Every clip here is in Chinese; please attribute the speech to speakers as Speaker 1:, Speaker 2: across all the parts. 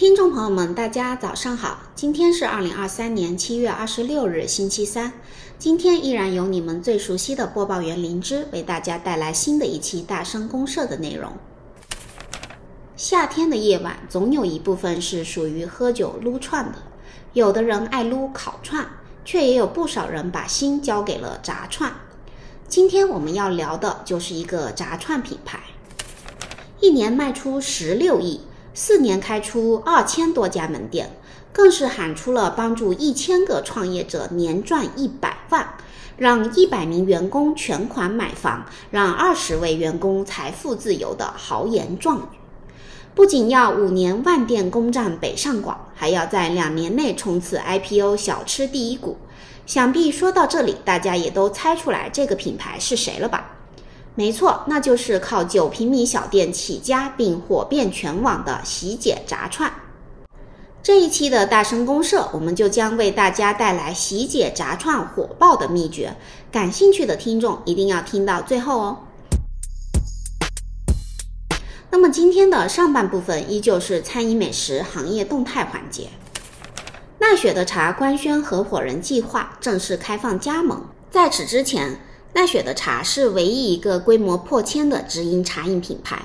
Speaker 1: 听众朋友们，大家早上好，今天是二零二三年七月二十六日，星期三。今天依然由你们最熟悉的播报员灵芝为大家带来新的一期大声公社的内容。夏天的夜晚，总有一部分是属于喝酒撸串的，有的人爱撸烤串，却也有不少人把心交给了炸串。今天我们要聊的就是一个炸串品牌，一年卖出十六亿。四年开出二千多家门店，更是喊出了帮助一千个创业者年赚一百万，让一百名员工全款买房，让二十位员工财富自由的豪言壮语。不仅要五年万店攻占北上广，还要在两年内冲刺 IPO 小吃第一股。想必说到这里，大家也都猜出来这个品牌是谁了吧？没错，那就是靠九平米小店起家并火遍全网的喜姐炸串。这一期的大声公社，我们就将为大家带来喜姐炸串火爆的秘诀。感兴趣的听众一定要听到最后哦。那么今天的上半部分依旧是餐饮美食行业动态环节。奈雪的茶官宣合伙人计划，正式开放加盟。在此之前。奈雪的茶是唯一一个规模破千的直营茶饮品牌。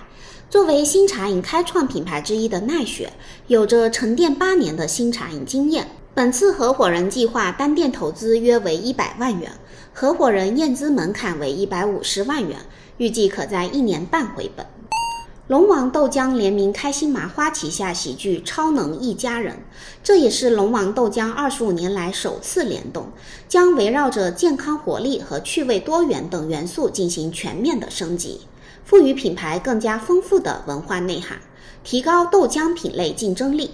Speaker 1: 作为新茶饮开创品牌之一的奈雪，有着沉淀八年的新茶饮经验。本次合伙人计划单店投资约为一百万元，合伙人验资门槛为一百五十万元，预计可在一年半回本。龙王豆浆联名开心麻花旗下喜剧《超能一家人》，这也是龙王豆浆二十五年来首次联动，将围绕着健康、活力和趣味多元等元素进行全面的升级，赋予品牌更加丰富的文化内涵，提高豆浆品类竞争力。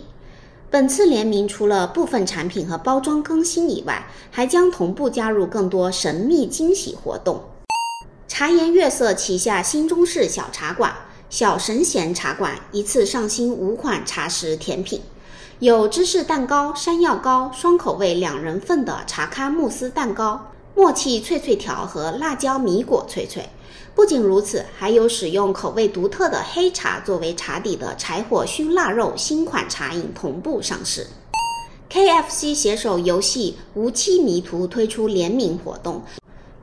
Speaker 1: 本次联名除了部分产品和包装更新以外，还将同步加入更多神秘惊喜活动。茶颜悦色旗下新中式小茶馆。小神仙茶馆一次上新五款茶食甜品，有芝士蛋糕、山药糕双口味两人份的茶咖慕斯蛋糕、默契脆脆条和辣椒米果脆脆。不仅如此，还有使用口味独特的黑茶作为茶底的柴火熏腊肉新款茶饮同步上市。KFC 携手游戏无期迷途推出联名活动。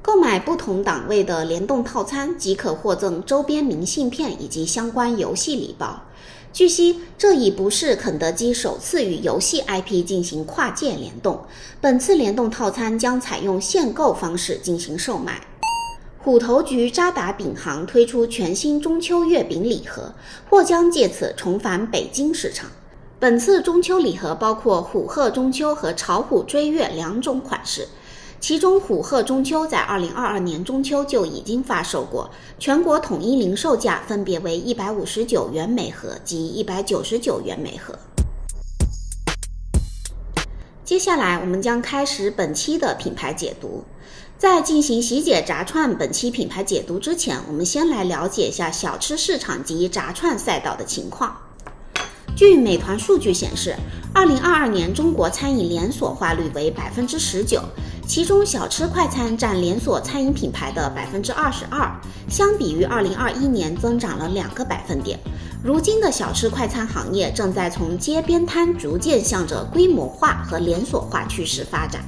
Speaker 1: 购买不同档位的联动套餐即可获赠周边明信片以及相关游戏礼包。据悉，这已不是肯德基首次与游戏 IP 进行跨界联动。本次联动套餐将采用限购方式进行售卖。虎头局渣打饼行推出全新中秋月饼礼盒，或将借此重返北京市场。本次中秋礼盒包括虎鹤中秋和巢虎追月两种款式。其中，虎鹤中秋在二零二二年中秋就已经发售过，全国统一零售价分别为一百五十九元每盒及一百九十九元每盒。接下来，我们将开始本期的品牌解读。在进行喜姐炸串本期品牌解读之前，我们先来了解一下小吃市场及炸串赛道的情况。据美团数据显示，二零二二年中国餐饮连锁化率为百分之十九。其中，小吃快餐占连锁餐饮品牌的百分之二十二，相比于二零二一年增长了两个百分点。如今的小吃快餐行业正在从街边摊逐渐向着规模化和连锁化趋势发展。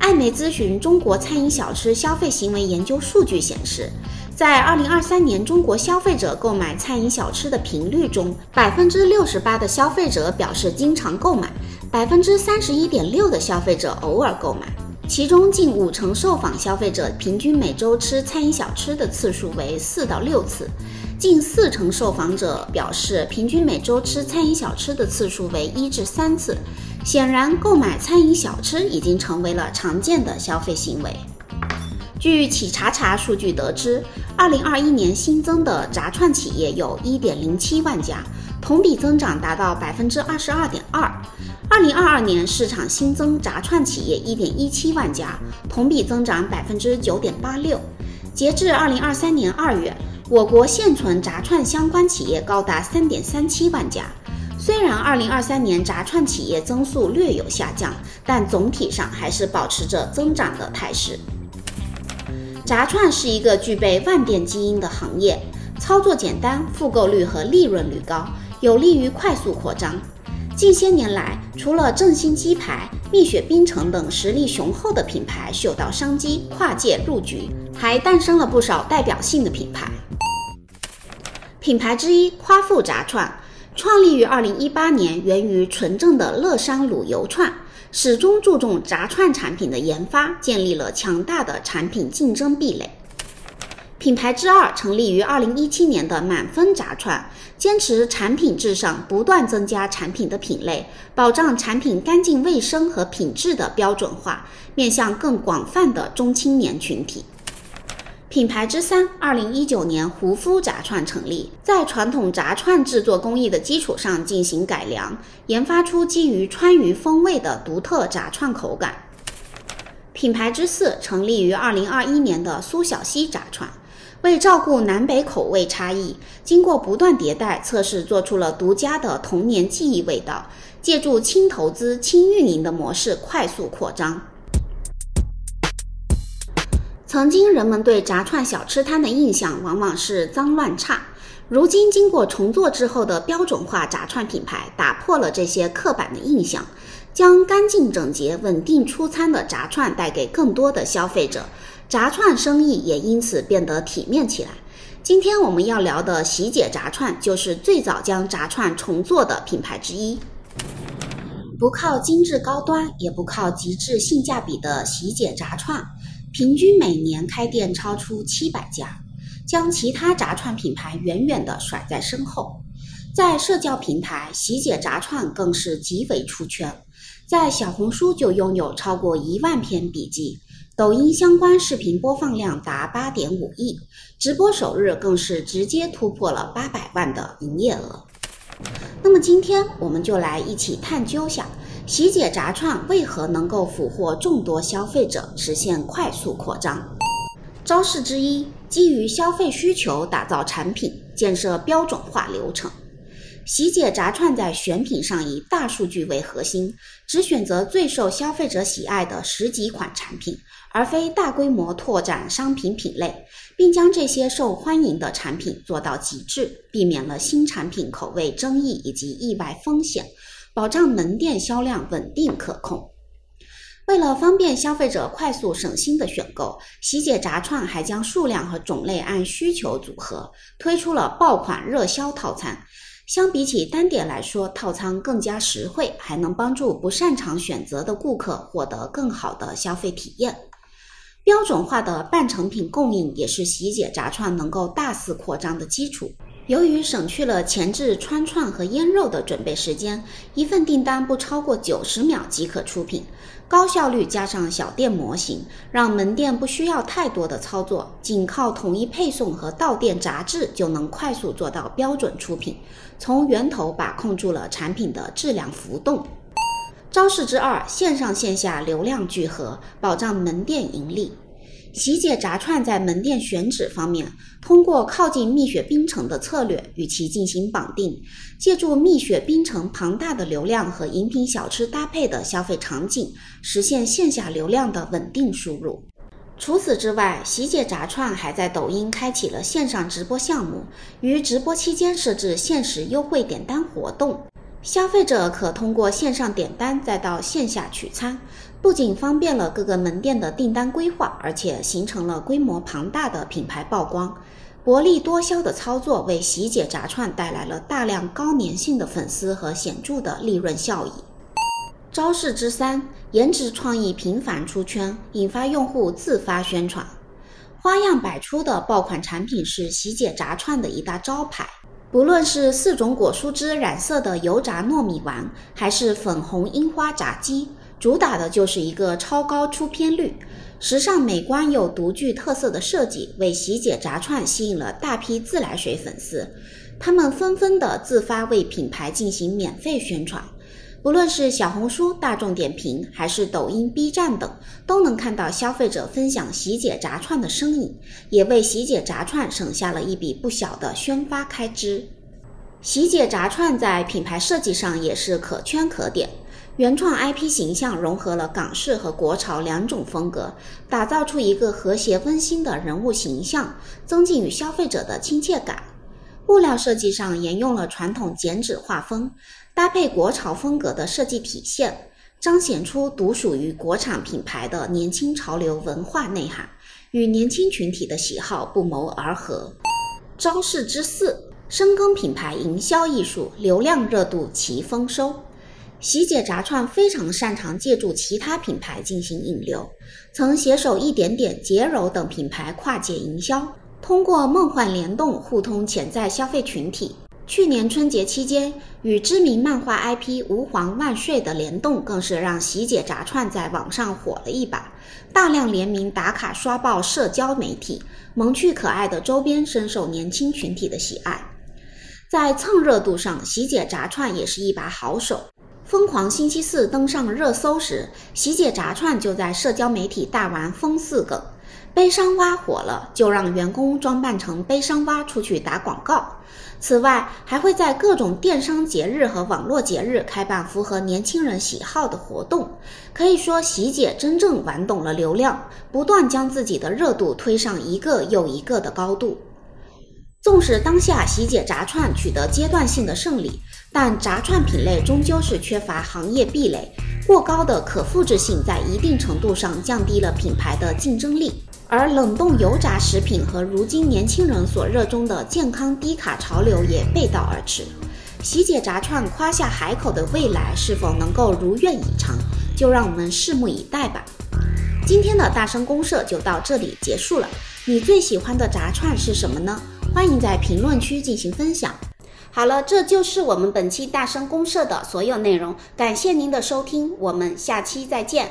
Speaker 1: 艾美咨询中国餐饮小吃消费行为研究数据显示，在二零二三年中国消费者购买餐饮小吃的频率中，百分之六十八的消费者表示经常购买。百分之三十一点六的消费者偶尔购买，其中近五成受访消费者平均每周吃餐饮小吃的次数为四到六次，近四成受访者表示平均每周吃餐饮小吃的次数为一至三次。显然，购买餐饮小吃已经成为了常见的消费行为。据企查查数据得知，二零二一年新增的炸串企业有一点零七万家，同比增长达到百分之二十二点二。二零二二年市场新增炸串企业一点一七万家，同比增长百分之九点八六。截至二零二三年二月，我国现存炸串相关企业高达三点三七万家。虽然二零二三年炸串企业增速略有下降，但总体上还是保持着增长的态势。炸串是一个具备万店基因的行业，操作简单，复购率和利润率高。有利于快速扩张。近些年来，除了正新鸡排、蜜雪冰城等实力雄厚的品牌嗅到商机，跨界入局，还诞生了不少代表性的品牌。品牌之一夸父炸串，创立于二零一八年，源于纯正的乐山卤油串，始终注重炸串产品的研发，建立了强大的产品竞争壁垒。品牌之二成立于二零一七年的满分炸串，坚持产品至上，不断增加产品的品类，保障产品干净卫生和品质的标准化，面向更广泛的中青年群体。品牌之三，二零一九年胡夫炸串成立，在传统炸串制作工艺的基础上进行改良，研发出基于川渝风味的独特炸串口感。品牌之四，成立于二零二一年的苏小西炸串，为照顾南北口味差异，经过不断迭代测试，做出了独家的童年记忆味道，借助轻投资、轻运营的模式快速扩张。曾经人们对炸串小吃摊的印象往往是脏乱差，如今经过重做之后的标准化炸串品牌打破了这些刻板的印象，将干净整洁、稳定出餐的炸串带给更多的消费者，炸串生意也因此变得体面起来。今天我们要聊的喜姐炸串就是最早将炸串重做的品牌之一，不靠精致高端，也不靠极致性价比的喜姐炸串。平均每年开店超出七百家，将其他炸串品牌远远地甩在身后。在社交平台，喜姐炸串更是极为出圈，在小红书就拥有超过一万篇笔记，抖音相关视频播放量达八点五亿，直播首日更是直接突破了八百万的营业额。那么今天我们就来一起探究下。喜姐炸串为何能够俘获众多消费者，实现快速扩张？招式之一，基于消费需求打造产品，建设标准化流程。喜姐炸串在选品上以大数据为核心，只选择最受消费者喜爱的十几款产品，而非大规模拓展商品品类，并将这些受欢迎的产品做到极致，避免了新产品口味争议以及意外风险。保障门店销量稳定可控。为了方便消费者快速省心的选购，喜姐炸串还将数量和种类按需求组合，推出了爆款热销套餐。相比起单点来说，套餐更加实惠，还能帮助不擅长选择的顾客获得更好的消费体验。标准化的半成品供应也是喜姐炸串能够大肆扩张的基础。由于省去了前置穿串和腌肉的准备时间，一份订单不超过九十秒即可出品，高效率加上小店模型，让门店不需要太多的操作，仅靠统一配送和到店杂制就能快速做到标准出品，从源头把控住了产品的质量浮动。招式之二，线上线下流量聚合，保障门店盈利。喜姐炸串在门店选址方面，通过靠近蜜雪冰城的策略与其进行绑定，借助蜜雪冰城庞大的流量和饮品小吃搭配的消费场景，实现线下流量的稳定输入。除此之外，喜姐炸串还在抖音开启了线上直播项目，于直播期间设置限时优惠点单活动。消费者可通过线上点单，再到线下取餐，不仅方便了各个门店的订单规划，而且形成了规模庞大的品牌曝光。薄利多销的操作为喜姐炸串带来了大量高粘性的粉丝和显著的利润效益。招式之三，颜值创意频繁出圈，引发用户自发宣传，花样百出的爆款产品是喜姐炸串的一大招牌。不论是四种果蔬汁染色的油炸糯米丸，还是粉红樱花炸鸡，主打的就是一个超高出片率、时尚美观又独具特色的设计，为喜姐炸串吸引了大批自来水粉丝，他们纷纷的自发为品牌进行免费宣传。不论是小红书、大众点评，还是抖音、B 站等，都能看到消费者分享喜姐炸串的身影，也为喜姐炸串省下了一笔不小的宣发开支。喜姐炸串在品牌设计上也是可圈可点，原创 IP 形象融合了港式和国潮两种风格，打造出一个和谐温馨的人物形象，增进与消费者的亲切感。布料设计上沿用了传统剪纸画风，搭配国潮风格的设计体现，彰显出独属于国产品牌的年轻潮流文化内涵，与年轻群体的喜好不谋而合。招式之四，深耕品牌营销艺术，流量热度齐丰收。喜姐炸串非常擅长借助其他品牌进行引流，曾携手一点点、洁柔等品牌跨界营销。通过梦幻联动互通潜在消费群体。去年春节期间，与知名漫画 IP“ 吾皇万岁”的联动，更是让喜姐炸串在网上火了一把，大量联名打卡刷爆社交媒体，萌趣可爱的周边深受年轻群体的喜爱。在蹭热度上，喜姐炸串也是一把好手。疯狂星期四登上热搜时，喜姐炸串就在社交媒体大玩疯四梗。悲伤蛙火了，就让员工装扮成悲伤蛙出去打广告。此外，还会在各种电商节日和网络节日开办符合年轻人喜好的活动。可以说，喜姐真正玩懂了流量，不断将自己的热度推上一个又一个的高度。纵使当下喜姐炸串取得阶段性的胜利，但炸串品类终究是缺乏行业壁垒，过高的可复制性在一定程度上降低了品牌的竞争力。而冷冻油炸食品和如今年轻人所热衷的健康低卡潮流也背道而驰。喜姐炸串夸下海口的未来是否能够如愿以偿，就让我们拭目以待吧。今天的大声公社就到这里结束了。你最喜欢的炸串是什么呢？欢迎在评论区进行分享。好了，这就是我们本期大声公社的所有内容。感谢您的收听，我们下期再见。